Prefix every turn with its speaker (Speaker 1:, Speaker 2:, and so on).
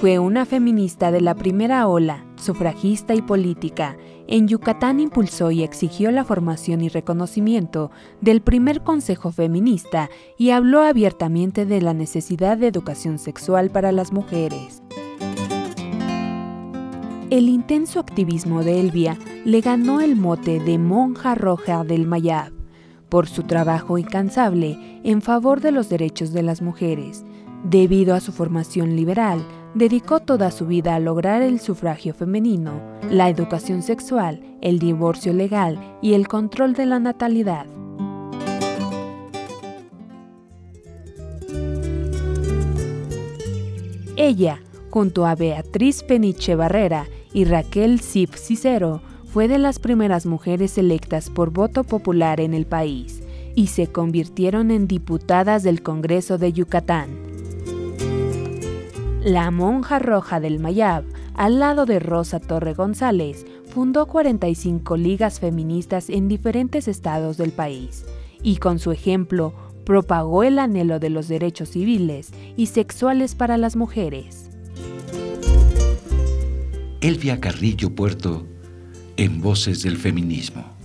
Speaker 1: fue una feminista de la primera ola, sufragista y política. En Yucatán impulsó y exigió la formación y reconocimiento del primer Consejo Feminista y habló abiertamente de la necesidad de educación sexual para las mujeres. El intenso activismo de Elvia le ganó el mote de monja roja del Mayab por su trabajo incansable en favor de los derechos de las mujeres. Debido a su formación liberal, dedicó toda su vida a lograr el sufragio femenino, la educación sexual, el divorcio legal y el control de la natalidad. Ella, junto a Beatriz Peniche Barrera y Raquel Sif Cicero, fue de las primeras mujeres electas por voto popular en el país y se convirtieron en diputadas del Congreso de Yucatán. La monja roja del Mayab, al lado de Rosa Torre González, fundó 45 ligas feministas en diferentes estados del país y con su ejemplo propagó el anhelo de los derechos civiles y sexuales para las mujeres.
Speaker 2: Elvia Carrillo Puerto en Voces del Feminismo.